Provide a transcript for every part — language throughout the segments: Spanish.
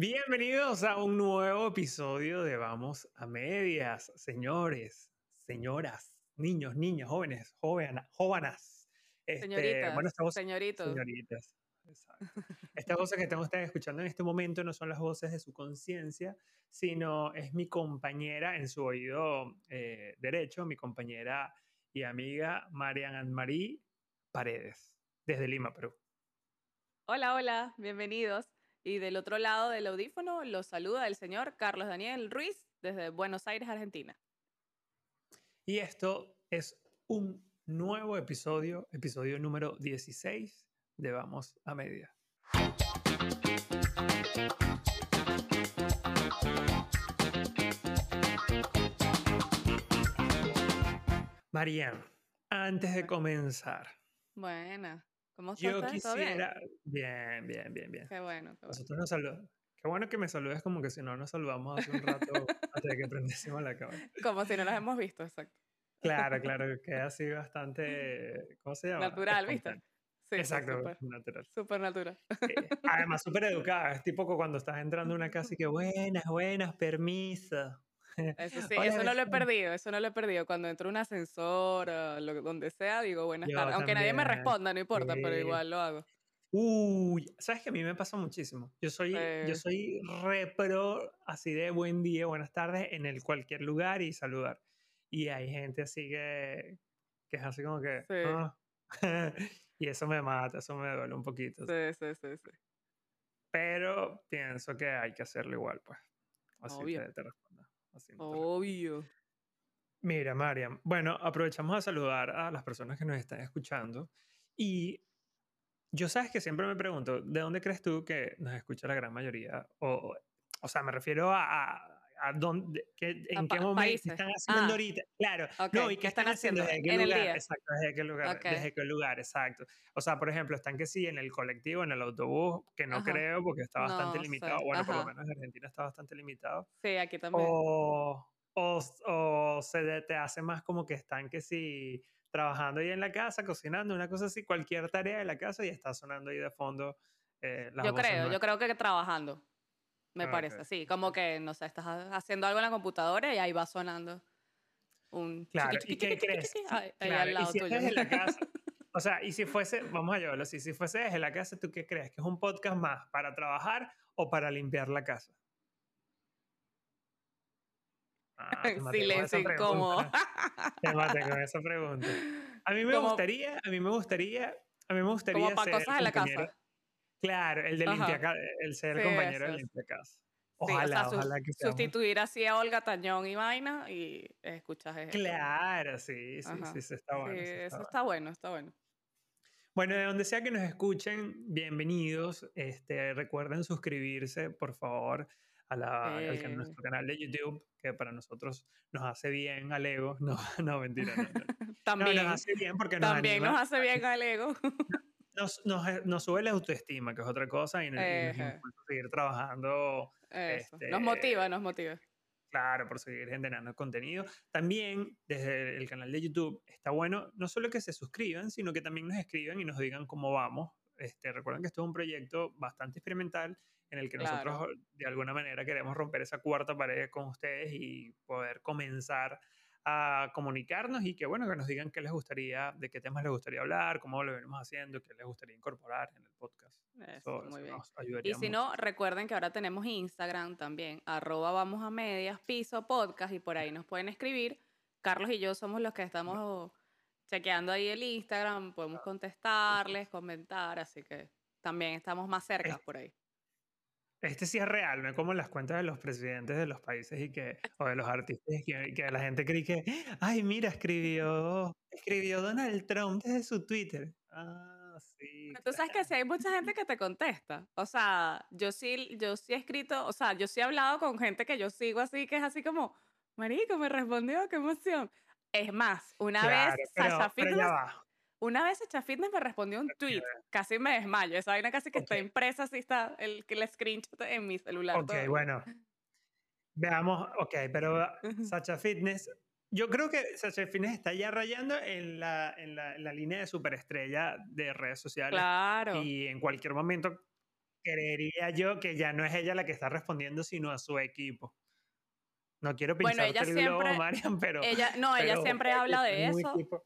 Bienvenidos a un nuevo episodio de Vamos a Medias, señores, señoras, niños, niñas, jóvenes, jóvenes, jóvenes. Este, señoritas, bueno, señoritos. Señoritas, Estas voces que ustedes escuchando en este momento no son las voces de su conciencia, sino es mi compañera en su oído eh, derecho, mi compañera y amiga Marian Marie Paredes, desde Lima, Perú. Hola, hola, bienvenidos. Y del otro lado del audífono los saluda el señor Carlos Daniel Ruiz desde Buenos Aires, Argentina. Y esto es un nuevo episodio, episodio número 16 de Vamos a Media. Marian, antes de comenzar. Buena. ¿Cómo estás? Yo quisiera. Bien? bien, bien, bien, Qué bueno. Qué bueno. Nosotros nos saludamos. Qué bueno que me saludes como que si no nos saludamos hace un rato antes de que prendésemos la cámara. Como si no las hemos visto, exacto. Claro, claro, que ha sido bastante, ¿cómo se llama? Natural, ¿viste? Sí, Exacto, super, natural. Súper natural. Eh, además, súper educada. Es tipo cuando estás entrando a una casa y que buenas, buenas, permiso. Eso sí, eso no lo he perdido, eso no lo he perdido. Cuando entro a un ascensor, lo, donde sea, digo buenas tardes. Aunque nadie me responda, no importa, pero igual lo hago. Uy, sabes que a mí me pasa muchísimo. Yo soy, yo soy repro así de buen día, buenas tardes en el cualquier lugar y saludar. Y hay gente así que, que es así como que. Ah". y eso me mata, eso me duele un poquito. Sí, sí, sí, sí. Pero pienso que hay que hacerlo igual, pues. Así Obvio. te respondo. Obvio. Mira, Mariam, bueno, aprovechamos a saludar a las personas que nos están escuchando y yo sabes que siempre me pregunto, ¿de dónde crees tú que nos escucha la gran mayoría? O, o sea, me refiero a, a, dónde, en qué momento están haciendo ah, ahorita. Claro, no, y qué están, haciendo, desde qué lugar, exacto, desde qué lugar, desde qué lugar, exacto. O sea, por ejemplo, están que sí en el colectivo, en el autobús, que no creo porque está bastante limitado. Bueno, por lo menos en Argentina está bastante limitado. Sí, aquí también. O, o, o se te hace más como que están que sí trabajando ahí en la casa, cocinando, una cosa así, cualquier tarea de la casa y está sonando ahí de fondo. Eh, yo creo, yo creo que trabajando, me ah, parece, sí, como que, no sé, estás haciendo algo en la computadora y ahí va sonando un... Claro, ¿y qué crees? Ahí, al lado tuyo. En la casa, o sea, y si fuese, vamos a llevarlo así, si fuese desde la casa, ¿tú qué crees? ¿Que es un podcast más para trabajar o para limpiar la casa? Ah, Silencio incómodo. Te mate con esa pregunta. A mí me gustaría, a mí me gustaría, a mí me gustaría como para cosas de la casa. Claro, el de limpiar, el ser compañero de limpiar casa. Ojalá, ojalá que Sustituir así a Olga Tañón y vaina y escuchas eso. Claro, sí, sí, sí, sí, está bueno. Sí, eso está, bueno, está bueno. Bueno, de donde sea que nos escuchen, bienvenidos. Este, recuerden suscribirse, por favor a, la, eh. nuestro canal de YouTube, que para nosotros nos hace bien al ego. No, no, mentira. también nos hace bien porque nos También nos hace bien al ego. nos, nos, eh, nos, sube la autoestima, que es otra cosa, y nos, impulsa a seguir trabajando. Este, nos motiva, nos motiva. Claro, por seguir generando contenido. También desde el canal de YouTube está bueno no solo que se suscriban, sino que también nos escriban y nos digan cómo vamos. Este, recuerden que esto es un proyecto bastante experimental en el que nosotros de alguna manera queremos romper esa cuarta pared con ustedes y poder comenzar a comunicarnos y que bueno, que nos digan qué les gustaría, de qué temas les gustaría hablar, cómo lo venimos haciendo, qué les gustaría incorporar en el podcast. Eso, muy bien. y si no, recuerden que ahora tenemos Instagram también, arroba vamos a medias, piso podcast, y por ahí nos pueden escribir. Carlos y yo somos los que estamos chequeando ahí el Instagram, podemos contestarles, comentar, así que también estamos más cerca por ahí. Este sí es real, no es como las cuentas de los presidentes de los países y que, o de los artistas, y que, la gente cree que, ay, mira, escribió, escribió Donald Trump desde su Twitter. Ah, sí. tú sabes que sí hay mucha gente que te contesta. O sea, yo sí, yo sí he escrito, o sea, yo sí he hablado con gente que yo sigo así, que es así como, marico, me respondió, qué emoción. Es más, una vez Sasha una vez Echa Fitness me respondió un tweet, casi me desmayo. Esa vaina casi que está impresa, así está el, el screenshot en mi celular. Ok, bueno. Veamos, ok, pero Sacha Fitness, yo creo que Sacha Fitness está ya rayando en la, en la, en la línea de superestrella de redes sociales. Claro. Y en cualquier momento creería yo que ya no es ella la que está respondiendo, sino a su equipo. No quiero pensar bueno, ella el siempre, globo, Marian, pero... Ella, no, ella siempre habla de eso. equipo.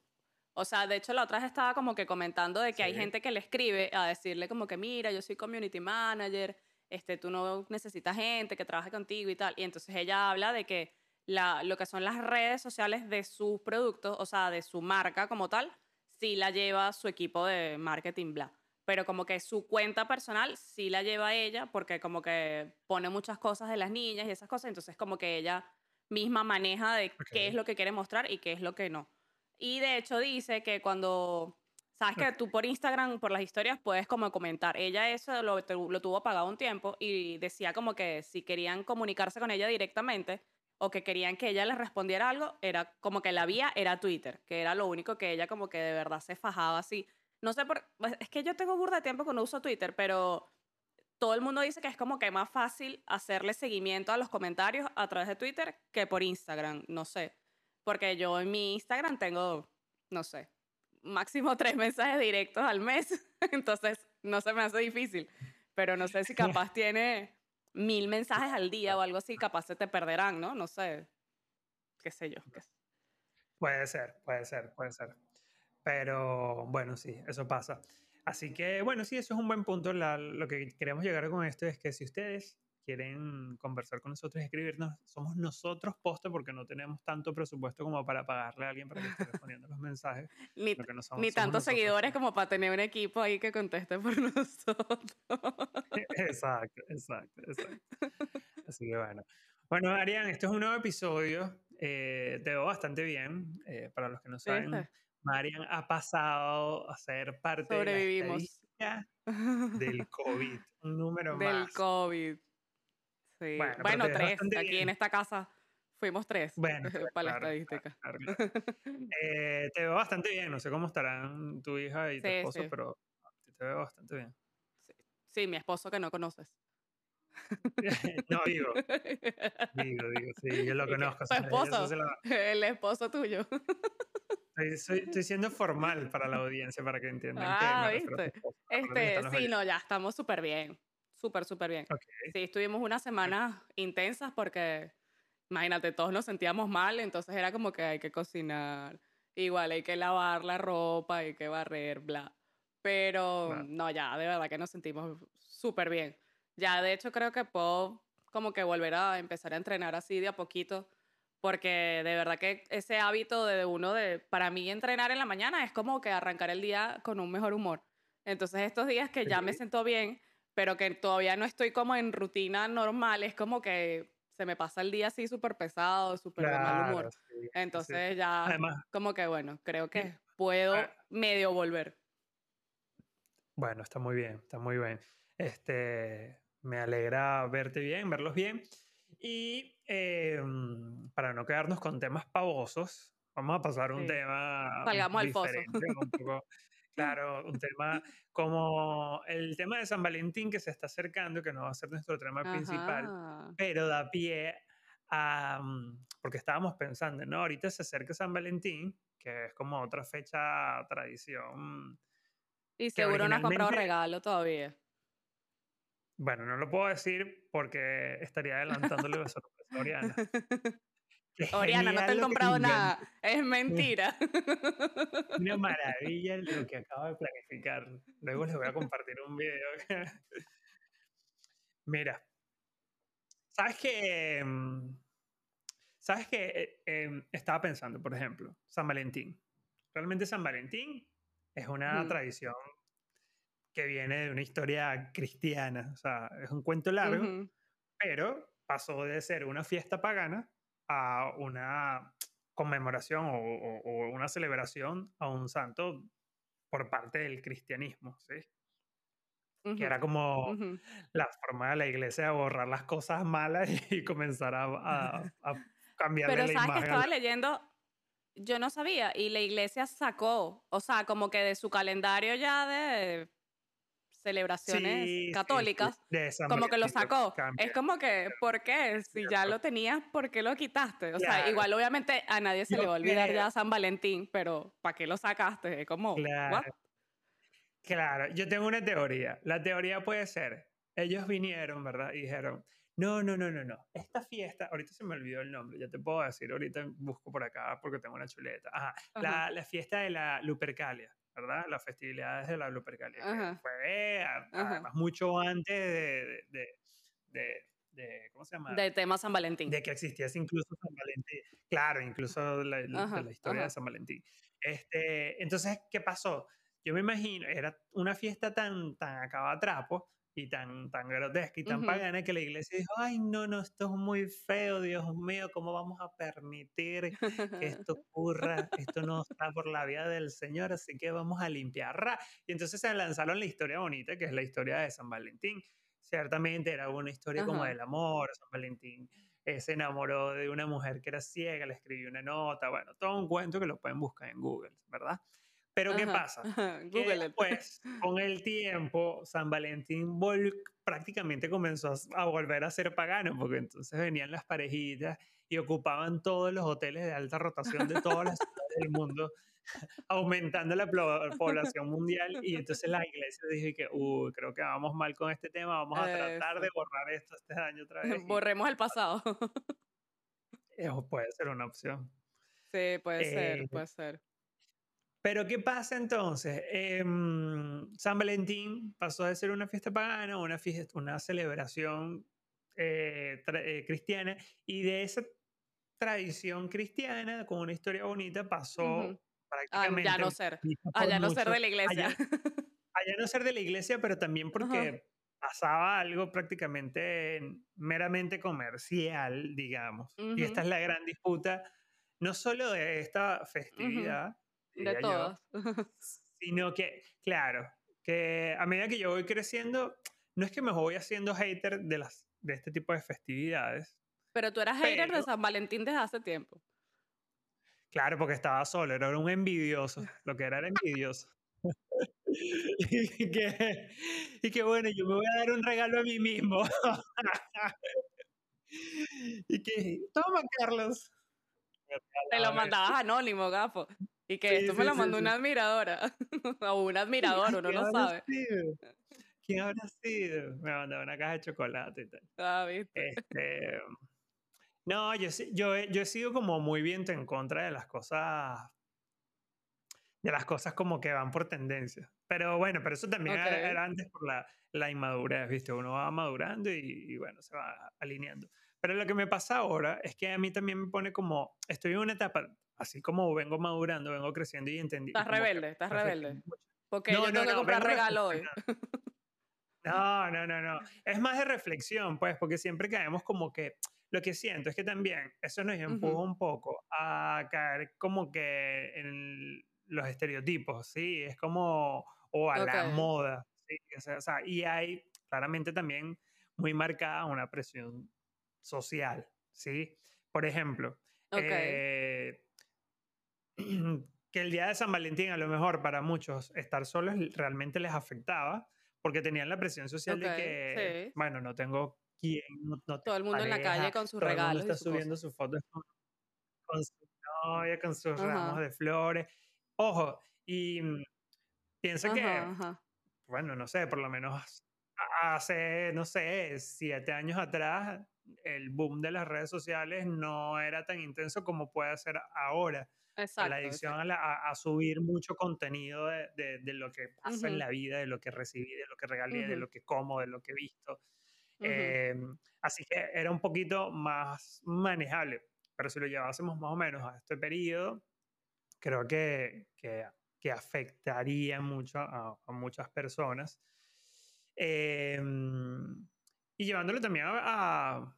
O sea, de hecho la otra vez estaba como que comentando de que hay gente que le escribe a decirle como que mira, yo soy community manager, este, tú no necesitas gente que trabaje contigo y tal. Y entonces ella habla de que la, lo que son las redes sociales de sus productos, o sea, de su marca como tal, sí la lleva su equipo de marketing, bla. Pero como que su cuenta personal sí la lleva ella porque como que pone muchas cosas de las niñas y esas cosas. Entonces como que ella misma maneja de Ok. qué es lo que quiere mostrar y qué es lo que no. Y de hecho dice que cuando, sabes que tú por Instagram, por las historias, puedes como comentar. Ella eso lo, tu- lo tuvo pagado un tiempo y decía como que si querían comunicarse con ella directamente o que querían que ella les respondiera algo, era como que la vía era Twitter, que era lo único que ella como que de verdad se fajaba así. No sé por, pues, es que yo tengo burda de tiempo que no uso Twitter, pero todo el mundo dice que es como que más fácil hacerle seguimiento a los comentarios a través de Twitter que por Instagram, no sé. Porque yo en mi Instagram tengo, no sé, máximo tres mensajes directos al mes, entonces no se me hace difícil. Pero no sé si capaz tiene mil mensajes al día o algo así, capaz se te perderán, ¿no? No sé, qué sé yo. qué sé. Puede ser, puede ser, puede ser. Pero bueno, sí, eso pasa. Así que bueno, sí, eso es un buen punto. La- lo que queremos llegar con esto es que si ustedes quieren conversar con nosotros y escribirnos, somos nosotros poste porque no tenemos tanto presupuesto como para pagarle a alguien para que esté respondiendo los mensajes. Ni, no somos- tantos seguidores como para tener un equipo ahí que conteste por nosotros. Exacto, exacto, exacto. Así que bueno. Bueno, Arián, esto es un nuevo episodio. eh, te veo bastante bien. eh, para los que no saben, ¿Viste? Marian ha pasado a ser parte de la del COVID. Un número Del más. COVID. Sí. Bueno, Bueno, tres. Aquí bien. en esta casa fuimos tres Bueno, claro, para la claro, estadística. claro, claro. Eh, te veo bastante bien. No sé cómo estarán tu hija y tu Sí, esposo, sí. pero te veo bastante bien. Sí, mi esposo que no conoces. no, digo, digo, digo, sí, yo lo conozco. Tu esposo, lo- el esposo tuyo. Estoy, soy- estoy siendo formal para la audiencia para que entiendan Ah, que ¿viste? Este, sí, oyendo. no, ya estamos súper bien. Súper, súper bien. Ok. Sí, estuvimos unas semanas intensas porque, imagínate, todos nos sentíamos mal, entonces era como que hay que cocinar, igual hay que lavar la ropa, hay que barrer, bla. Pero Claro. no, ya, de verdad que nos sentimos súper bien. Ya, de hecho, creo que puedo como que volver a empezar a entrenar así de a poquito, porque de verdad que ese hábito de uno de, para mí entrenar en la mañana es como que arrancar el día con un mejor humor. Entonces estos días que ya me siento bien, pero que todavía no estoy como en rutina normal, es como que se me pasa el día así súper pesado, súper de mal humor. Claro, sí, sí, sí. Entonces ya, Además, como que bueno, creo que Sí. puedo Ah. medio volver. bueno, está muy bien, está muy bien. Este, me alegra verte bien, verlos bien. Y eh, mm, para no quedarnos con temas pavosos, vamos a pasar a un Sí. tema Salgamos al pozo. un poco, claro, un tema como el tema de San Valentín que se está acercando, que no va a ser nuestro tema principal, pero da pie a, mm, porque estábamos pensando, ¿no? Ahorita se acerca San Valentín, que es como otra fecha, tradición. Y seguro no has comprado regalo todavía. Bueno, no lo puedo decir porque estaría adelantándole la sorpresa a Oriana. Oriana, no te han que comprado nada. Es mentira. Una maravilla lo que acabo de planificar. Luego les voy a compartir un video. Mira, ¿sabes qué? Mm, ¿Sabes qué? Eh, em, estaba pensando, por ejemplo, San Valentín. Realmente San Valentín es una Ujú. tradición que viene de una historia cristiana. O sea, es un cuento largo, pero pasó de ser una fiesta pagana a una conmemoración o, o- o una celebración a un santo por parte del cristianismo, ¿sí? Que era como la forma de la iglesia de borrar las cosas malas y comenzar a, a, a cambiarle Pero la sabes que imagen. a estaba leyendo, yo no sabía, y la iglesia sacó, o sea, como que de su calendario ya de celebraciones Sí, sí, sí, católicas, de San como que lo sacó. cambia. Es como que, ¿por qué? Si ya lo tenías, ¿por qué lo quitaste? O sea, Claro. igual obviamente a nadie se Yo le va a olvidar creo- ya San Valentín, pero ¿para qué lo sacaste? Es como, ¿what? Claro. Claro, yo tengo una teoría. La teoría puede ser ellos vinieron, ¿verdad? Y dijeron, no, no, no, no, no. Esta fiesta, ahorita se me olvidó el nombre, ya te puedo decir, ahorita busco por acá porque tengo una chuleta. Ajá, la, la, fiesta de la Lupercalia, ¿verdad? Las festividades de la Lupercalia. Que fue además mucho antes de, de, de, de, ¿cómo se llama? De tema San Valentín. De que existiese incluso San Valentín. Claro, incluso la, la historia de San Valentín. Este, entonces, ¿qué pasó? Yo me imagino, era una fiesta tan, tan acaba trapo y tan, tan grotesca y tan pagana que la iglesia dijo, ay, no, no, esto es muy feo, Dios mío, ¿cómo vamos a permitir que esto ocurra? Esto no está por la vía del Señor, así que vamos a limpiar. Y entonces se lanzaron la historia bonita, que es la historia de San Valentín. Ciertamente era una historia como del amor, San Valentín eh, se enamoró de una mujer que era ciega, le escribió una nota, bueno, todo un cuento que lo pueden buscar en Google, ¿verdad? Pero ¿qué pasa? Google. Pues con el tiempo San Valentín prácticamente comenzó a, volver a ser pagano, porque entonces venían las parejitas y ocupaban todos los hoteles de alta rotación de todas las ciudades del mundo, aumentando la población mundial. Y entonces la iglesia dijo que, uy, creo que vamos mal con este tema, vamos a tratar de borrar esto este año otra vez. Borremos el pasado. Eso puede ser una opción. Sí, puede ser, eh, puede ser. Pero ¿qué pasa entonces? Em, San Valentín pasó de ser una fiesta pagana a una, fiesta, una celebración eh, eh, cristiana y de esa tradición cristiana con una historia bonita pasó prácticamente... A ya no ser, a ya no ser de la iglesia. A ya, no ser de la iglesia, pero también porque pasaba algo prácticamente meramente comercial, digamos. Y esta es la gran disputa, no solo de esta festividad, de todos. sino que, claro, que a medida que yo voy creciendo, no es que me voy haciendo hater de, las, de este tipo de festividades. Pero tú eras hater de San Valentín desde hace tiempo. Claro, porque estaba solo, era un envidioso, lo que era era envidioso. y, que, y que bueno, yo me voy a dar un regalo a mí mismo. y que, toma Carlos. Te lo mandabas anónimo, gafo. Y que esto me lo mandó una admiradora. o un admirador, uno no sabe. ¿Quién habrá sido? Me mandó una caja de chocolate y tal. Ah, viste. Este, no, yo, yo, yo he sido como muy viento en contra de las cosas. De las cosas como que van por tendencia. Pero bueno, pero eso también era, antes por la, la, inmadurez, ¿viste? Uno va madurando y, y bueno, se va alineando. Pero lo que me pasa ahora es que a mí también me pone como, estoy en una etapa, así como vengo madurando, vengo creciendo y entendiendo. Estás rebelde, estás rebelde. Porque no, yo tengo que comprar regalo hoy. No, no, no, no. Es más de reflexión, pues, porque siempre caemos como que, lo que siento es que también eso nos empuja un poco a caer como que en los estereotipos, ¿sí? Es como, o a la moda, ¿sí? O sea, y hay claramente también muy marcada una presión social, ¿sí? Por ejemplo, eh, que el día de San Valentín a lo mejor para muchos estar solos realmente les afectaba porque tenían la presión social de que, bueno, no tengo quien, no, todo el mundo en la calle con sus regalos. está subiendo sus fotos con, su novia, con sus ramos de flores. Ojo, y mm, piensa que, bueno, no sé, por lo menos hace, no sé, siete años atrás, el boom de las redes sociales no era tan intenso como puede ser ahora. Exacto, la adicción a, subir mucho contenido de, de, lo que pasa en la vida, de lo que recibí, de lo que regalé, de lo que como, de lo que he visto. Em, así que era un poquito más manejable. Pero si lo llevásemos más o menos a este periodo, creo que, que, que afectaría mucho a, a muchas personas. Eh, y llevándolo también a,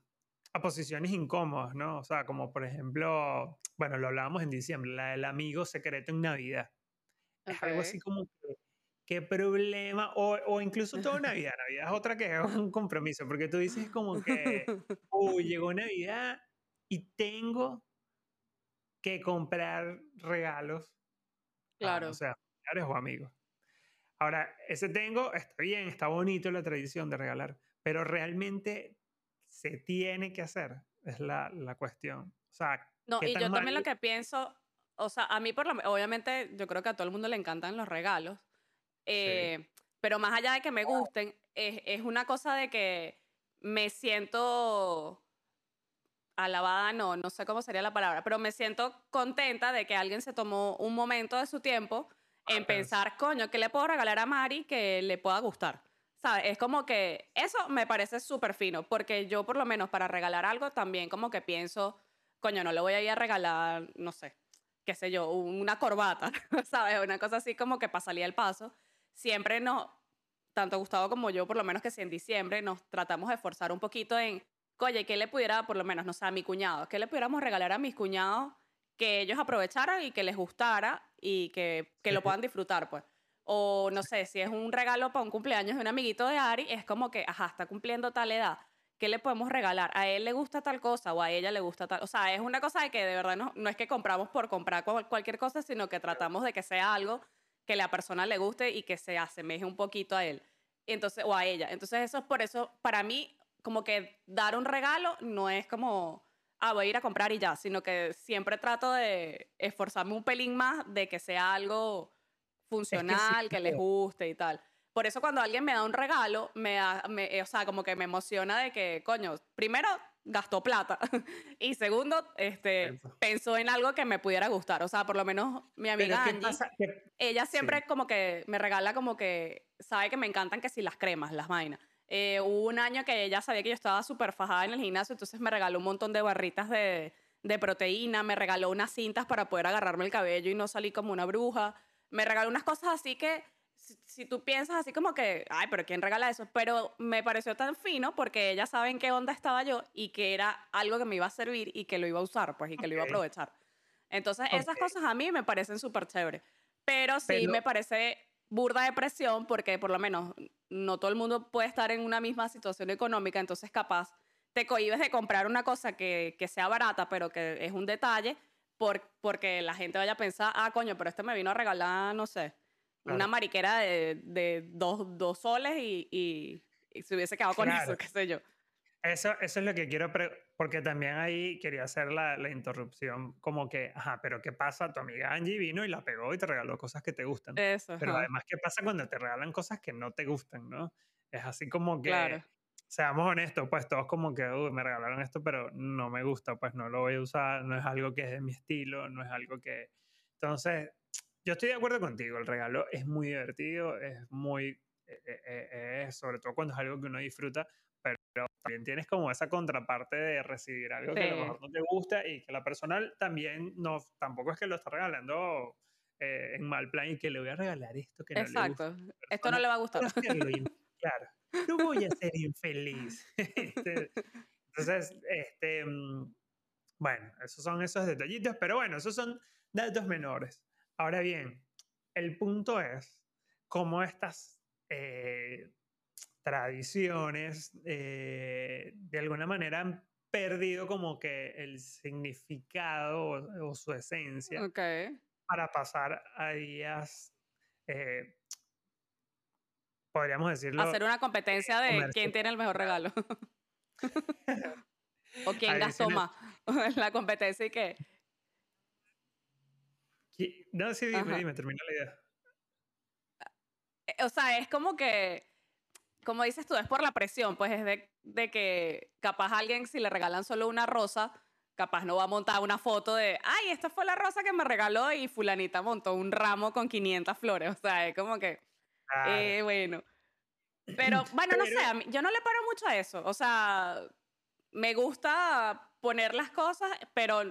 a, posiciones incómodas, ¿no? O sea, como por ejemplo, bueno, lo hablábamos en diciembre, la del amigo secreto en Navidad. Es algo así como que, qué problema, o, o incluso toda Navidad. Navidad es otra que es un compromiso, porque tú dices como que, uy, llegó Navidad y tengo que comprar regalos. Claro. o sea, familiares o amigos. Ahora, ese tengo, está bien, está bonito la tradición de regalar, pero realmente se tiene que hacer, es la, la cuestión. O sea, no, y yo también lo que pienso, o sea, a mí por lo obviamente yo creo que a todo el mundo le encantan los regalos, eh, pero más allá de que me gusten, es, es una cosa de que me siento alabada, no, no sé cómo sería la palabra, pero me siento contenta de que alguien se tomó un momento de su tiempo en pensar, coño, ¿qué le puedo regalar a Mari que le pueda gustar? ¿Sabes? Es como que eso me parece súper fino, porque yo por lo menos para regalar algo también como que pienso, coño, no le voy a ir a regalar, no sé, qué sé yo, una corbata, ¿sabes? Una cosa así como que para salir al paso. Siempre no, tanto Gustavo como yo, por lo menos que si en diciembre nos tratamos de esforzar un poquito en, oye, ¿qué le pudiera, por lo menos, no sé, a mi cuñado? ¿Qué le pudiéramos regalar a mis cuñados que ellos aprovecharan y que les gustara y que, que lo puedan disfrutar, pues? O no sé, si es un regalo para un cumpleaños de un amiguito de Ari, es como que, ajá, está cumpliendo tal edad. ¿Qué le podemos regalar? A él le gusta tal cosa o a ella le gusta tal. O sea, es una cosa de que de verdad no, no es que compramos por comprar cualquier cosa, sino que tratamos de que sea algo que la persona le guste y que se asemeje un poquito a él. Entonces, o a ella. Entonces, eso es por eso, para mí, como que dar un regalo no es como, ah, voy a ir a comprar y ya, sino que siempre trato de esforzarme un pelín más de que sea algo funcional, que, les guste y tal. Por eso cuando alguien me da un regalo, me, me, o sea, como que me emociona de que, coño, primero gastó plata y segundo, este, pensó en algo que me pudiera gustar. O sea, por lo menos mi amiga Angie, ella siempre como que me regala como que, sabe que me encantan que si las cremas, las vainas. Eh, hubo un año que ella sabía que yo estaba súper fajada en el gimnasio, entonces me regaló un montón de barritas de, de proteína, me regaló unas cintas para poder agarrarme el cabello y no salir como una bruja. Me regaló unas cosas así que si, tú piensas así como que, ay, pero ¿quién regala eso? Pero me pareció tan fino porque ella sabe en qué onda estaba yo y que era algo que me iba a servir y que lo iba a usar, pues, y que lo iba a aprovechar. Entonces, esas cosas a mí me parecen súper chéveres. Pero sí me parece burda de presión porque por lo menos no todo el mundo puede estar en una misma situación económica, entonces capaz te cohibes de comprar una cosa que, que sea barata, pero que es un detalle, por, porque la gente vaya a pensar, ah, coño, pero este me vino a regalar, no sé, una mariquera de, de dos, dos, soles y, y, se hubiese quedado con eso, qué sé yo. Eso, eso es lo que quiero, porque también ahí quería hacer la, la, interrupción, como que, ajá, pero ¿qué pasa? Tu amiga Angie vino y la pegó y te regaló cosas que te gustan. Eso, pero además, ¿qué pasa cuando te regalan cosas que no te gustan, no? Es así como que, claro. Seamos honestos, pues todos como que, uy, me regalaron esto, pero no me gusta, pues no lo voy a usar, no es algo que es de mi estilo, no es algo que... Entonces, yo estoy de acuerdo contigo, el regalo es muy divertido, es muy, eh, eh, eh, sobre todo cuando es algo que uno disfruta, pero también tienes como esa contraparte de recibir algo que a lo mejor no te gusta y que la persona también no, tampoco es que lo está regalando en mal plan y que le voy a regalar esto que no le gusta. Exacto, esto no le va a gustar. claro, no voy a ser infeliz. Este, entonces, este, mm, bueno, esos son esos detallitos, pero bueno, esos son datos menores. Ahora bien, el punto es cómo estas eh, tradiciones eh, de alguna manera han perdido como que el significado o, su esencia para pasar a días, eh, podríamos decirlo. Hacer una competencia de quién tiene el mejor regalo. o quién gastó más. la competencia y que no, sí, dime, dime, termina la idea. Eh, o sea, es como que, como dices tú, es por la presión, pues es de, de que capaz alguien, si le regalan solo una rosa, capaz no va a montar una foto de, ay, esta fue la rosa que me regaló y fulanita montó un ramo con 500 flores. O sea, es como que, eh, bueno. Pero, bueno, no sé, yo no le paro mucho a eso. O sea, me gusta poner las cosas, pero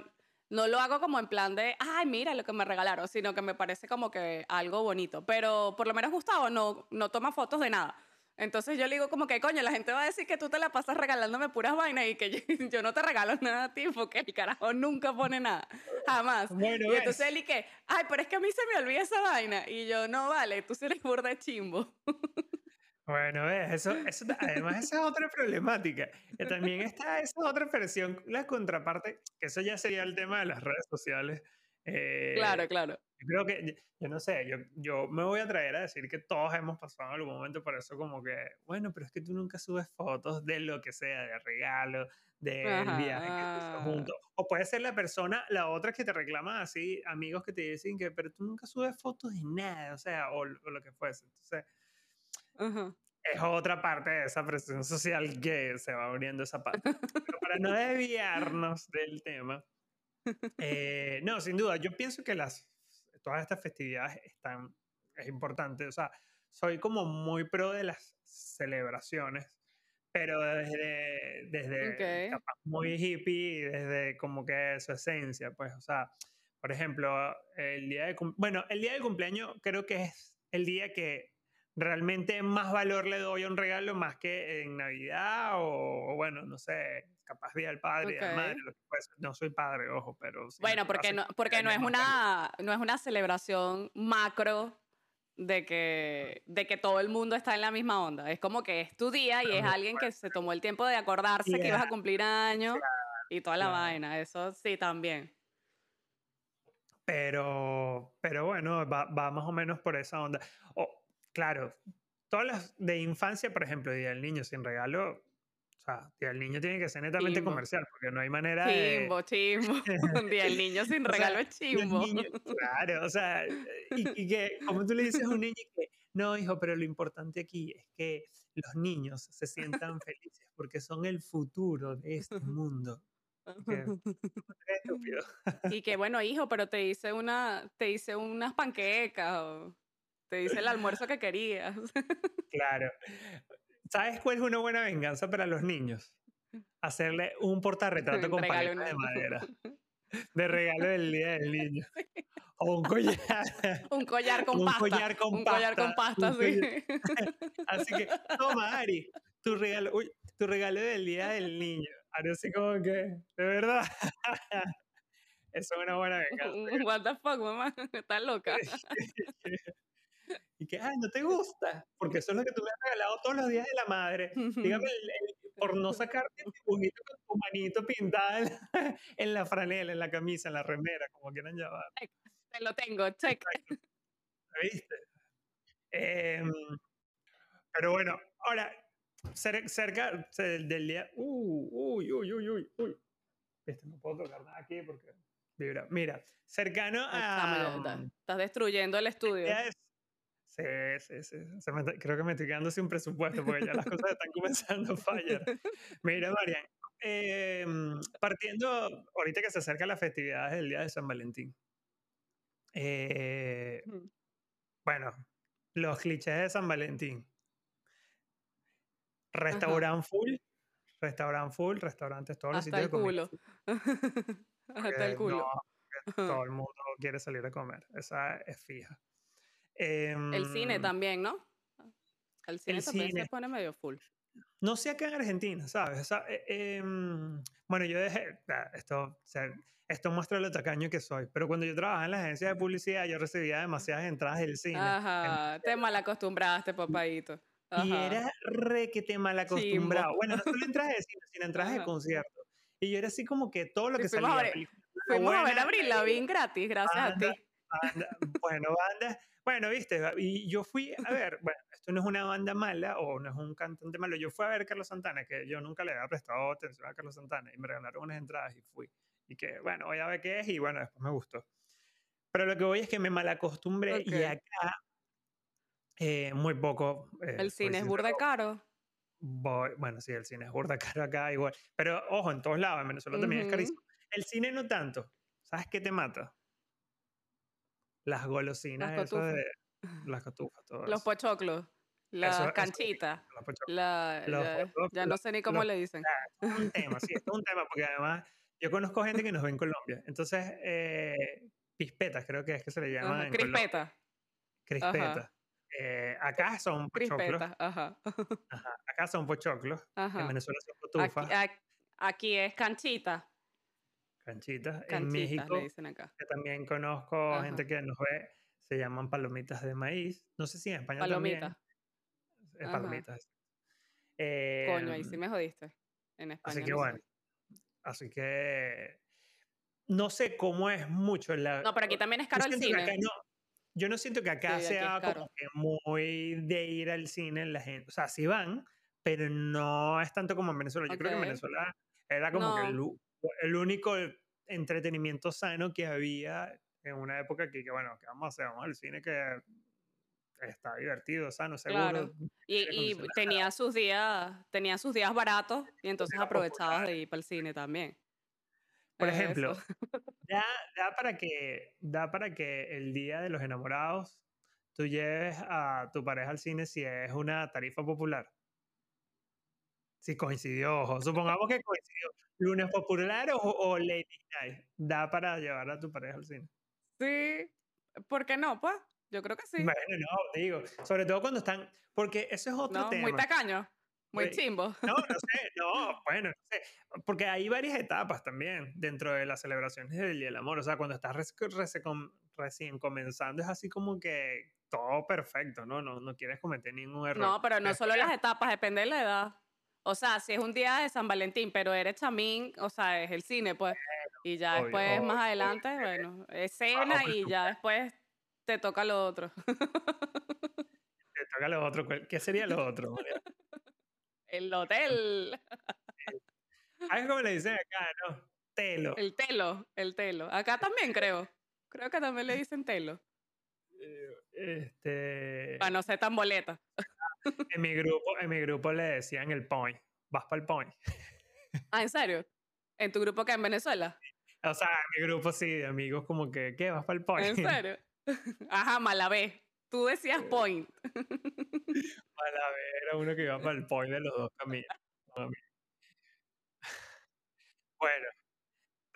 no lo hago como en plan de, ay, mira lo que me regalaron, sino que me parece como que algo bonito. Pero por lo menos Gustavo no, no toma fotos de nada. Entonces yo le digo como que, coño, la gente va a decir que tú te la pasas regalándome puras vainas y que yo, no te regalo nada a ti porque el carajo nunca pone nada. Jamás. y entonces él y que, ay, pero es que a mí se me olvida esa vaina. Y yo, no, vale, tú eres burda de chimbo. Bueno, eso, eso, además esa es otra problemática. Que también está esa otra versión, la contraparte, que eso ya sería el tema de las redes sociales. Eh, claro, claro. Yo creo que, yo no sé, yo, yo me voy a traer a decir que todos hemos pasado en algún momento por eso como que, bueno, pero es que tú nunca subes fotos de lo que sea, de regalo, del viaje que juntos. O puede ser la persona, la otra que te reclama así, amigos que te dicen que, pero tú nunca subes fotos de nada, o sea, o, o lo que fuese. Entonces es otra parte de esa presión social que se va uniendo esa parte. Pero para no desviarnos del tema, eh, no, sin duda, yo pienso que las, todas estas festividades están, es importante, o sea, soy como muy pro de las celebraciones, pero desde, desde muy hippie, desde como que su esencia, pues, o sea, por ejemplo, el día de, bueno, el día del cumpleaños creo que es el día que realmente más valor le doy a un regalo más que en Navidad o, bueno, no sé, capaz día del padre y de la madre, no soy padre, ojo, pero... bueno, porque no, porque no es, una, no es una celebración macro de que, de que todo el mundo está en la misma onda. Es como que es tu día y es alguien que se tomó el tiempo de acordarse que ibas a cumplir años y toda la vaina. Eso sí, también. Pero, pero bueno, va, va más o menos por esa onda. Claro, todas las de infancia, por ejemplo, Día del Niño sin regalo, o sea, Día del Niño tiene que ser netamente comercial, porque no hay manera chimbo, de... Chimbo, chimbo. Día del Niño sin regalo es chimbo. claro, o sea, y, que, como tú le dices a un niño que, no, hijo, pero lo importante aquí es que los niños se sientan felices, porque son el futuro de este mundo. y que bueno, hijo, pero te hice una, te hice unas panquecas o te dice el almuerzo que querías. Claro. ¿Sabes cuál es una buena venganza para los niños? Hacerle un portarretrato con paleta de madera. De regalo del día del niño. O un collar. Un collar con un Collar con un collar con pasta, sí. Así que, toma, Ari, tu regalo, uy, tu regalo del día del niño. Ari así como que, de verdad. Eso es una buena venganza. What the fuck, mamá, estás loca. Y que, ay, no te gusta, porque eso es lo que tú me has regalado todos los días de la madre. Dígame, por no sacarte un dibujito con tu manito pintada en la, franela, en la camisa, en la remera, como quieran llamar. Te lo tengo, check. ¿Viste? Em, pero bueno, ahora, cerca del día. Uh, uy, uy, uy, uy, uy. Este, no puedo tocar nada aquí porque vibra. Mira, cercano a. Estás destruyendo el estudio. Sí, sí, sí. creo que me estoy quedando sin presupuesto porque ya las cosas están comenzando a fallar. Mira, Marian, em, partiendo, ahorita que se acerca la festividad del Día de San Valentín. Eh, bueno, los clichés de San Valentín. Restaurant full, restaurant full, restaurantes todos los sitios de comida. Hasta el culo. todo el mundo quiere salir a comer. Esa es fija el cine em, también, ¿no? El cine también se pone medio full. No sé acá en Argentina, ¿sabes? E, em, bueno, yo dejé, esto, esto muestra lo tacaño que soy, pero cuando yo trabajaba en la agencia de publicidad, yo recibía demasiadas entradas del cine. Ajá, te mal acostumbraste, papadito. Y era re que te mal acostumbrado. Bueno, no solo entradas de cine, sino entradas de concierto. Y yo era así como que todo lo que salía. A ver, fuimos a ver Abril Lavín gratis, gracias a ti. bueno, banda bueno, viste, y yo fui a ver, bueno, esto no es una banda mala o no es un cantante malo, yo fui a ver Carlos Santana, que yo nunca le había prestado atención a Carlos Santana y me regalaron unas entradas y fui. Y que, bueno, voy a ver qué es y bueno, después me gustó. Pero lo que voy es que me malacostumbré y acá eh, muy poco. Eh, el cine es burda caro. bueno, sí, el cine es burda caro acá igual. Pero ojo, en todos lados, en Venezuela también es carísimo. El cine no tanto. ¿Sabes qué te mata? Las golosinas, las cotufas, de, las cotufas los pochoclos, las canchitas, ya no sé ni cómo le dicen. es un tema, sí, es un tema, porque además yo conozco gente que nos ve en Colombia, entonces eh, pispetas creo que es que se le llama. Crispeta. Crispeta. Eh, acá son pochoclos. Ajá. Ajá. Acá son pochoclos. En Venezuela son cotufas. Aquí, aquí es canchita. Canchitas. en México, que también conozco gente que nos ve, se llaman palomitas de maíz. No sé si en España también. Es palomitas. Coño, ahí sí em, me jodiste. En España. Así que bueno. Así que no sé cómo es mucho la. No, pero aquí también es caro el cine. yo no siento que acá sea como que muy de ir al cine la gente. O sea, sí van, pero no es tanto como en Venezuela. Yo creo que en Venezuela era como que el, el único entretenimiento sano que había en una época que, bueno, ¿qué vamos a hacer? Vamos al cine que está divertido, sano, seguro. Claro. Y, y tenía sus días, tenía sus días baratos y entonces aprovechabas de ir para el cine también. Por ejemplo, da, da, para que, da para que el día de los enamorados tú lleves a tu pareja al cine si es una tarifa popular. Si coincidió, ojo. Supongamos que coincidió lunes popular o, o lady night. Da para llevar a tu pareja al cine. Sí, ¿por qué no? Pues yo creo que sí. Bueno, no, digo, sobre todo cuando están, porque eso es otro no, tema. Muy tacaño, muy chimbo. No, no sé, no, bueno, no sé, porque hay varias etapas también dentro de las celebraciones del Día del Amor, o sea, cuando estás recién comenzando es así como que todo perfecto, ¿no? No, no quieres cometer ningún error. No, pero no solo las etapas, depende de la edad. O sea, si es un día de San Valentín, pero eres chamín, o sea, es el cine, pues. Y ya después, más adelante, bueno, escena y ya después te toca lo otro. te toca lo otro. ¿Qué sería lo otro? el hotel. Algo como le dicen acá, ¿no? Telo. El telo, el telo. Acá también creo. Creo que también le dicen telo. Eh, este. Para no ser tan boleta. En mi grupo, en mi grupo le decían el point. Vas para el point. Ah, ¿en serio? ¿En tu grupo que en Venezuela? O sea, en mi grupo sí, de amigos como que, ¿qué? ¿Vas para el point? ¿En serio? Ajá, Malabé. Tú decías point. Malabé era uno que iba para el point de los dos caminos. Bueno,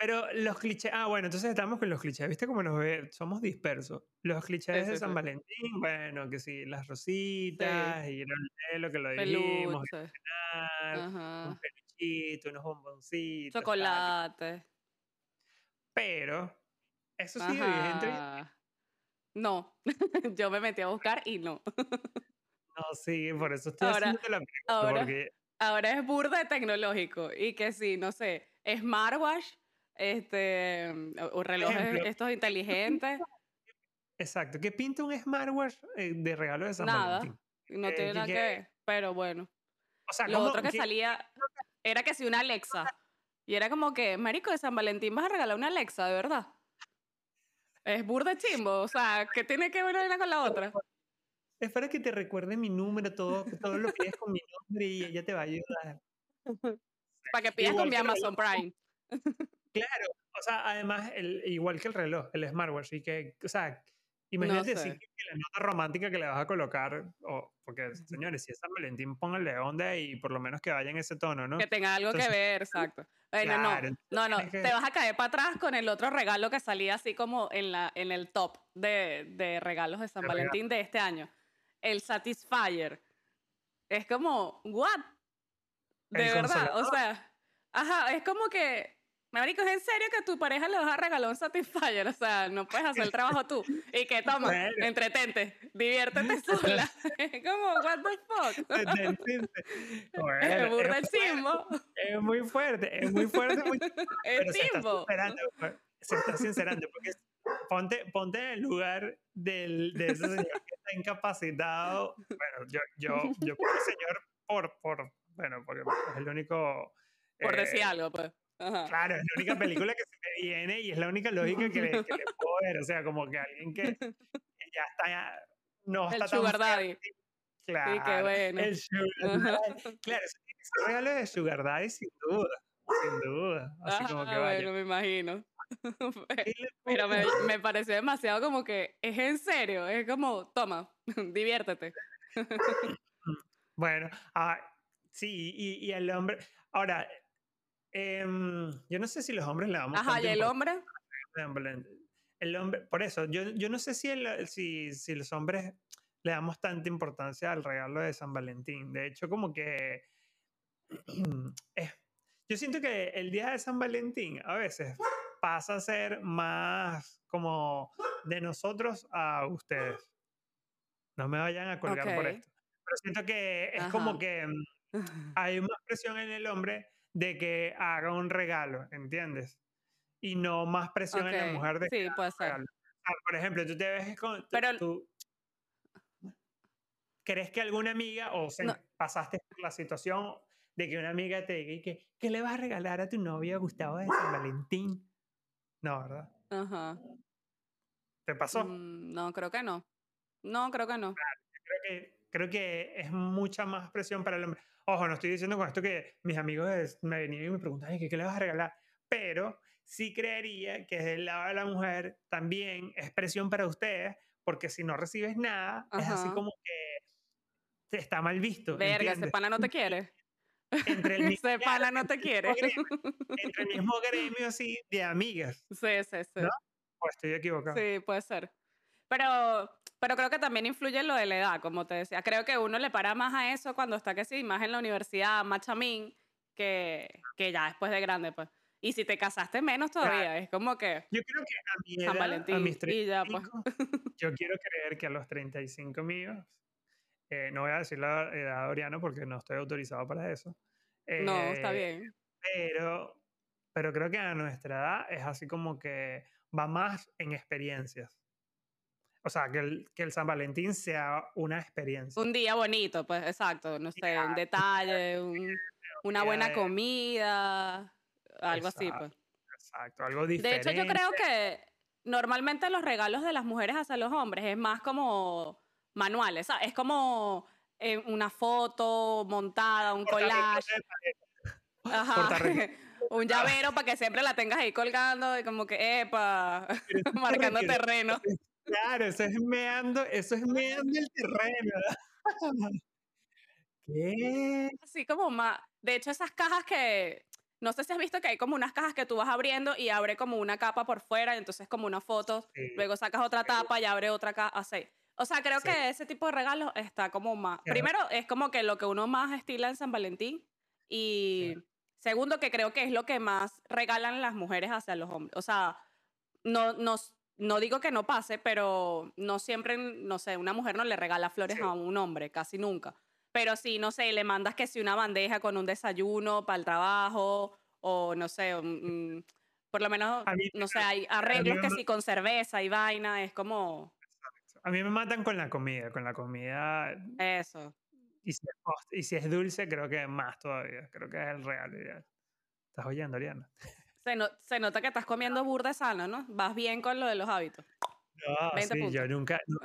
pero los clichés, ah, bueno, entonces estamos con los clichés, ¿viste cómo nos ve? Somos dispersos. Los clichés de San Valentín, bueno, que sí, las rositas, y el lo que lo dijimos, un peluchito, unos bomboncitos. Chocolate. Pero, eso sí, vigente. No, yo me metí a buscar y no. no, sí, por eso estoy ahora, haciendo la pregunta. Ahora, ahora es burda tecnológico y que sí, no sé, smartwatch este, o relojes estos inteligentes. Exacto. ¿Qué pinta un smartwatch eh, de regalo de San nada, Valentín? No eh, tiene nada que ver, pero bueno. O sea, Lo otro que salía era que si una Alexa. Y era como que, marico, de San Valentín vas a regalar una Alexa, de verdad. Es burda chimbo, o sea, ¿qué tiene que ver una con la otra? Es para que te recuerde mi número, todo, todo lo pides con mi nombre y ella te va a ayudar. Para que pidas con mi Amazon Prime. Claro, o sea, además, el, igual que el reloj, el smartwatch, y que, o sea, imagínate si que la nota romántica que le vas a colocar, o, porque señores, si es San Valentín, pónganle onda y por lo menos que vaya en ese tono, ¿no? Que tenga algo que ver, exacto. Bueno, no, no, no, te vas a caer para atrás con el otro regalo que salía así como en, la, en el top de, de regalos de San Valentín de este año. El Satisfyer. Es como, ¿what? De verdad, o sea, ajá, es como que Marico, ¿es en serio que a tu pareja le vas a regalar un Satisfyer? O sea, no puedes hacer el trabajo tú. Y que toma, entretente, diviértete sola. Es como, what the fuck. Bueno, es burda el simbo. Es muy fuerte, es muy fuerte. Muy... Es simbo. Pues, se está sincerando, porque ponte, ponte en el lugar del, de ese señor que está incapacitado. Bueno, yo, yo, yo el señor, por, por, bueno, porque es el único... Por decir eh, algo, pues Claro, es la única película que se me viene y es la única lógica que le, que le puedo ver. O sea, como que alguien que, ya está, no está el Sugar Daddy. Claro, sí, qué bueno. el Sugar Daddy. Claro, es un regalo de Sugar Daddy sin duda, sin duda. Así como que vaya. bueno, me imagino. Pero me, me pareció demasiado como que es en serio, es como, toma, diviértete. bueno, ah, sí, y, y el hombre, ahora, Em, yo no sé si los hombres le damos. Ajá, ¿y el hombre? El hombre, por eso, yo, yo no sé si, si, si los hombres le damos tanta importancia al regalo de San Valentín. De hecho, como que. yo siento que el día de San Valentín a veces pasa a ser más como de nosotros a ustedes. No me vayan a colgar por esto. Pero siento que es como que mm, hay más presión en el hombre de que haga un regalo, ¿entiendes? Y no más presión en la mujer de sí, puede ser. por ejemplo, tú te ves con... Pero... Tú, ¿Crees que alguna amiga o pasaste por la situación de que una amiga te diga que, ¿qué le vas a regalar a tu novio Gustavo de San Valentín? No, ¿verdad? Ajá. ¿Te pasó? Mm, no, creo que no. No, creo que no. Creo que, creo que es mucha más presión para el hombre. Ojo, no estoy diciendo con esto que mis amigos me venían y me preguntaban, ¿qué, qué le vas a regalar? Pero sí creería que desde el lado de la mujer también es presión para ustedes, porque si no recibes nada, es así Ajá. como que está mal visto. Verga, ese ¿entiendes? pana no te quiere. Entre el mismo, Ese pana no te quiere. gremio, entre el mismo gremio así de amigas. Sí, sí, sí. ¿No? ¿O estoy equivocado? Sí, puede ser. Pero, pero creo que también influye lo de la edad, como te decía. Creo que uno le para más a eso cuando está que sí, más en la universidad, más chamín, que, que ya después de grande, pues. Y si te casaste menos todavía, es como que Yo creo que a mi San edad, a Valentín mis y ya, pues. 35, yo quiero creer que a los 35 míos, eh, no voy a decir la edad de Oriano porque no estoy autorizado para eso. No, está eh, bien. Pero, pero creo que a nuestra edad es así como que va más en experiencias. O sea, que el, que el San Valentín sea una experiencia. Un día bonito, pues, exacto. No sé, un detalle, un- una buena de- comida, algo así, pues. Exacto, algo De diferente. hecho, yo creo que normalmente los regalos de las mujeres hacia los hombres es más como manuales, ¿sabes? Es como eh, una foto montada, un collage, ajá, un llavero para que siempre la tengas ahí colgando y como que, epa, marcando terreno. Claro, eso es meando, eso es meando el terreno. ¿Qué? Así como más. De hecho, esas cajas que. No sé si has visto que hay como unas cajas que tú vas abriendo y abre como una capa por fuera, y entonces como una foto, Sí, luego sacas otra tapa y abre otra capa, así. O sea, creo Sí. que ese tipo de regalos está como más. Ajá. Primero, es como que lo que uno más estila en San Valentín. Y segundo, que creo que es lo que más regalan las mujeres hacia los hombres. O sea, no, no, no digo que no pase, pero no siempre, no sé, una mujer no le regala flores Sí. a un hombre, casi nunca. Pero sí, no sé, le mandas que si una bandeja con un desayuno para el trabajo, o no sé, por lo menos, mí- no sé, hay arreglos que sí con cerveza y vaina, es como A mí me matan con la comida, con la comida. eso. Y si es, post- y si es dulce, creo que más todavía. Creo que es el real ideal. ¿Estás oyendo, Ariana? Se, no- se nota que estás comiendo burda sano, ¿no? Vas bien con lo de los hábitos. No, 20 sí, yo puntos. nunca. no,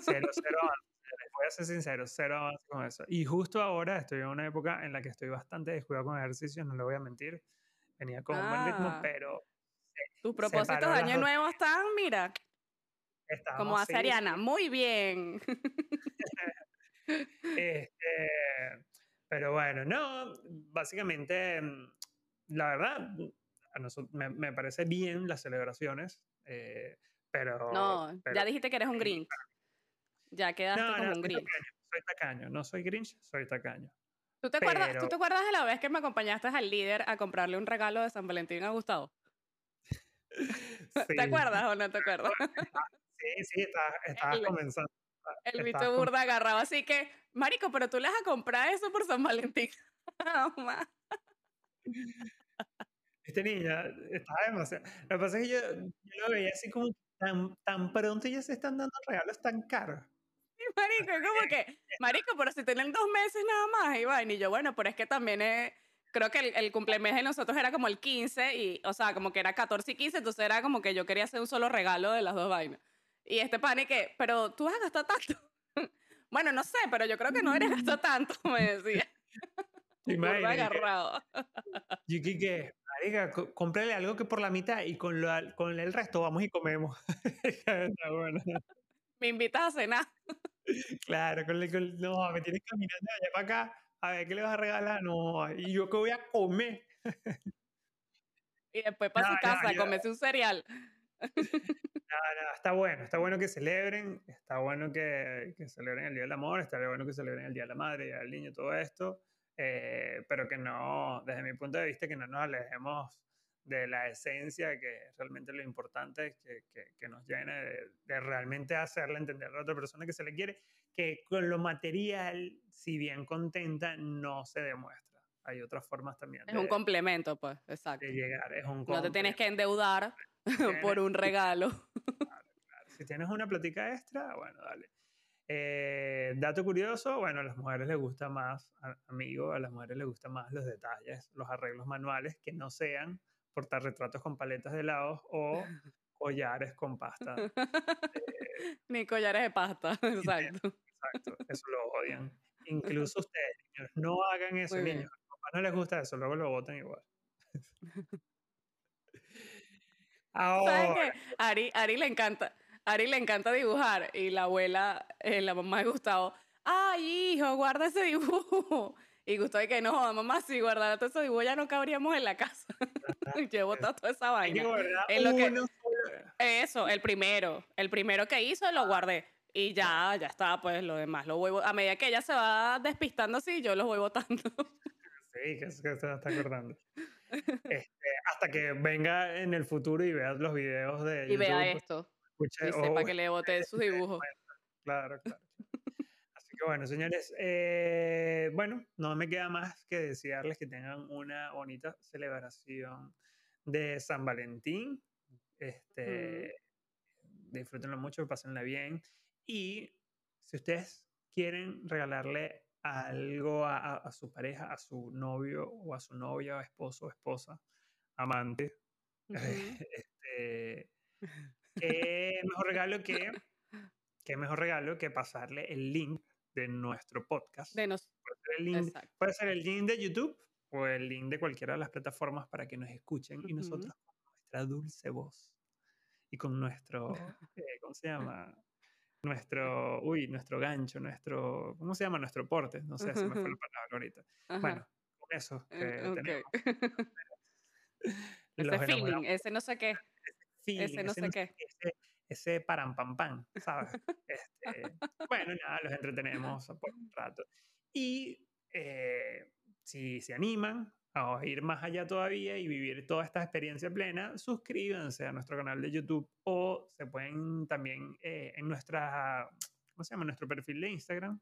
cero, cero avance. Les voy a ser sincero, cero avance con eso. Y justo ahora estoy en una época en la que estoy bastante descuidado con ejercicio, no le voy a mentir. Venía con un buen ritmo, Ah. pero Tus propósitos de año dos. nuevo están, mira, estábamos como hace sí, Ariana, muy bien. Este, pero bueno, no, básicamente, la verdad, a nosotros, me, me parece bien las celebraciones, eh, pero... No, pero- ya dijiste que eres un Grinch. Ya quedaste no, como no, un Grinch. tacaño, soy tacaño, no soy Grinch, soy tacaño. ¿Tú te, acuerdas, ¿Tú te acuerdas de la vez que me acompañaste al líder a comprarle un regalo de San Valentín a Gustavo? Sí, ¿Te acuerdas o no te acuerdas? Sí, sí, estabas, El- comenzando. El bicho burda agarraba así que, marico, pero tú le vas a comprar eso por San Valentín. Mamá. Este niño estaba demasiado. Lo que pasa es que yo, yo lo veía así como tan, tan pronto ya se están dando regalos tan caros. Marico, como que, marico, pero si tienen dos meses nada más, y vaina. Y yo, bueno, pero es que también es, creo que el, el cumpleaños de nosotros era como el 15, y, o sea, como que era 14 y 15, entonces era como que yo quería hacer un solo regalo de las dos vainas. Y este pan y que, pero tú vas a gastar tanto. bueno, no sé, pero yo creo que no eres gastar tanto, me decía. ¿Te Burda imaginas? Y que- agarrado. Yo que, marica, cómprale algo que por la mitad y con, lo, con el resto vamos y comemos. Está bueno. Me invitas a cenar. Claro, con el, con- no, me tienes caminando de allá para acá. A ver, ¿qué le vas a regalar? No, ¿y yo qué voy a comer? Y después para No, su no, casa, yo- comerse un cereal. No, no, está bueno, está bueno que celebren, está bueno que, que celebren el Día del Amor, está bueno que celebren el Día de la Madre, el Día del Niño, todo esto, eh, pero que no, desde mi punto de vista, que no nos alejemos de la esencia, que realmente lo importante es que, que, que nos llene de, de realmente hacerle entender a la otra persona que se le quiere, que con lo material, si bien contenta, no se demuestra. Hay otras formas también Es un de, complemento, pues, exacto. de llegar, es un No te tienes que endeudar por un regalo. Si tienes una platica extra, bueno, dale. Eh, dato curioso, bueno, a las mujeres les gusta más, amigo, a las mujeres les gustan más los detalles, los arreglos manuales que no sean portarretratos con paletas de helados o collares con pasta. Eh, Ni collares de pasta, exacto. exacto, eso lo odian. Incluso ustedes, niños, no hagan eso, niños. A papás no les gusta eso, luego lo votan igual. ¿Sabes Ahora, qué? Ari, Ari le encanta, Ari le encanta dibujar y la abuela, eh, la mamá de Gustavo, ay hijo, guarda ese dibujo. Y Gustavo y que no, mamá, si guardara todo ese dibujo ya no cabríamos en la casa. Llevo toda esa vaina. Es lo que-. Eso, el primero, el primero que hizo lo guardé. Y ya, ya está, pues lo demás. Lo voy, a medida que ella se va despistando así, yo los voy botando. Sí, que, se está acordando. Este, hasta que venga en el futuro y vea los videos de y vea esto. Escuche, Y sepa "Oh, que le boté sus dibujos. Claro, claro. Así que bueno, señores, eh, bueno, no me queda más que desearles que tengan una bonita celebración de San Valentín. Este, Disfrútenlo mucho, pásenla bien. Y si ustedes quieren regalarle algo a, a- a su pareja, a su novio o a su novia, esposo o esposa, amante, este, qué mejor regalo que qué mejor regalo que pasarle el link de nuestro podcast. De nos... Puede ser el link, puede ser el link de YouTube o el link de cualquiera de las plataformas para que nos escuchen y Ujú. nosotros con nuestra dulce voz y con nuestro, eh, ¿cómo se llama? Nuestro, uy, nuestro gancho, nuestro, ¿cómo se llama? Nuestro porte, no sé, se me fue la palabra ahorita. Ajá. Bueno, con eso que Eh, ok. tenemos. Ese feeling, ese no sé qué. Feeling, ese no sé qué. Ese, ese param pam pam, ¿sabes? Este, bueno, nada, los entretenemos por un rato. Y eh, si se animan a ir más allá todavía y vivir toda esta experiencia plena, suscríbanse a nuestro canal de YouTube o se pueden también eh, en nuestra, ¿cómo se llama? Nuestro perfil de Instagram,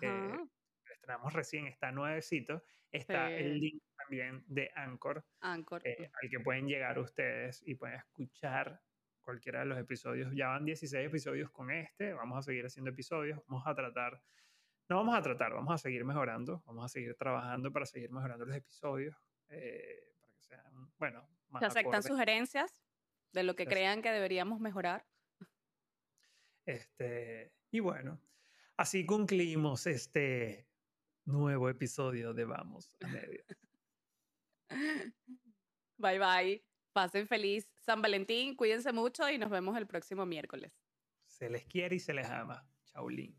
que Ajá. estrenamos recién, está nuevecito, está el Sí. link también de Anchor Anchor. eh, al que pueden llegar ustedes y pueden escuchar cualquiera de los episodios. Ya van 16 episodios con este, vamos a seguir haciendo episodios, vamos a tratar, no vamos a tratar, vamos a seguir mejorando, vamos a seguir trabajando para seguir mejorando los episodios, eh, para que sean, bueno, más Se aceptan acordes. sugerencias de lo que crean que deberíamos mejorar. Este, y bueno, así concluimos este nuevo episodio de Vamos a Medio. Bye bye. Pasen feliz San Valentín, cuídense mucho y nos vemos el próximo miércoles. Se les quiere y se les ama. Chaulín.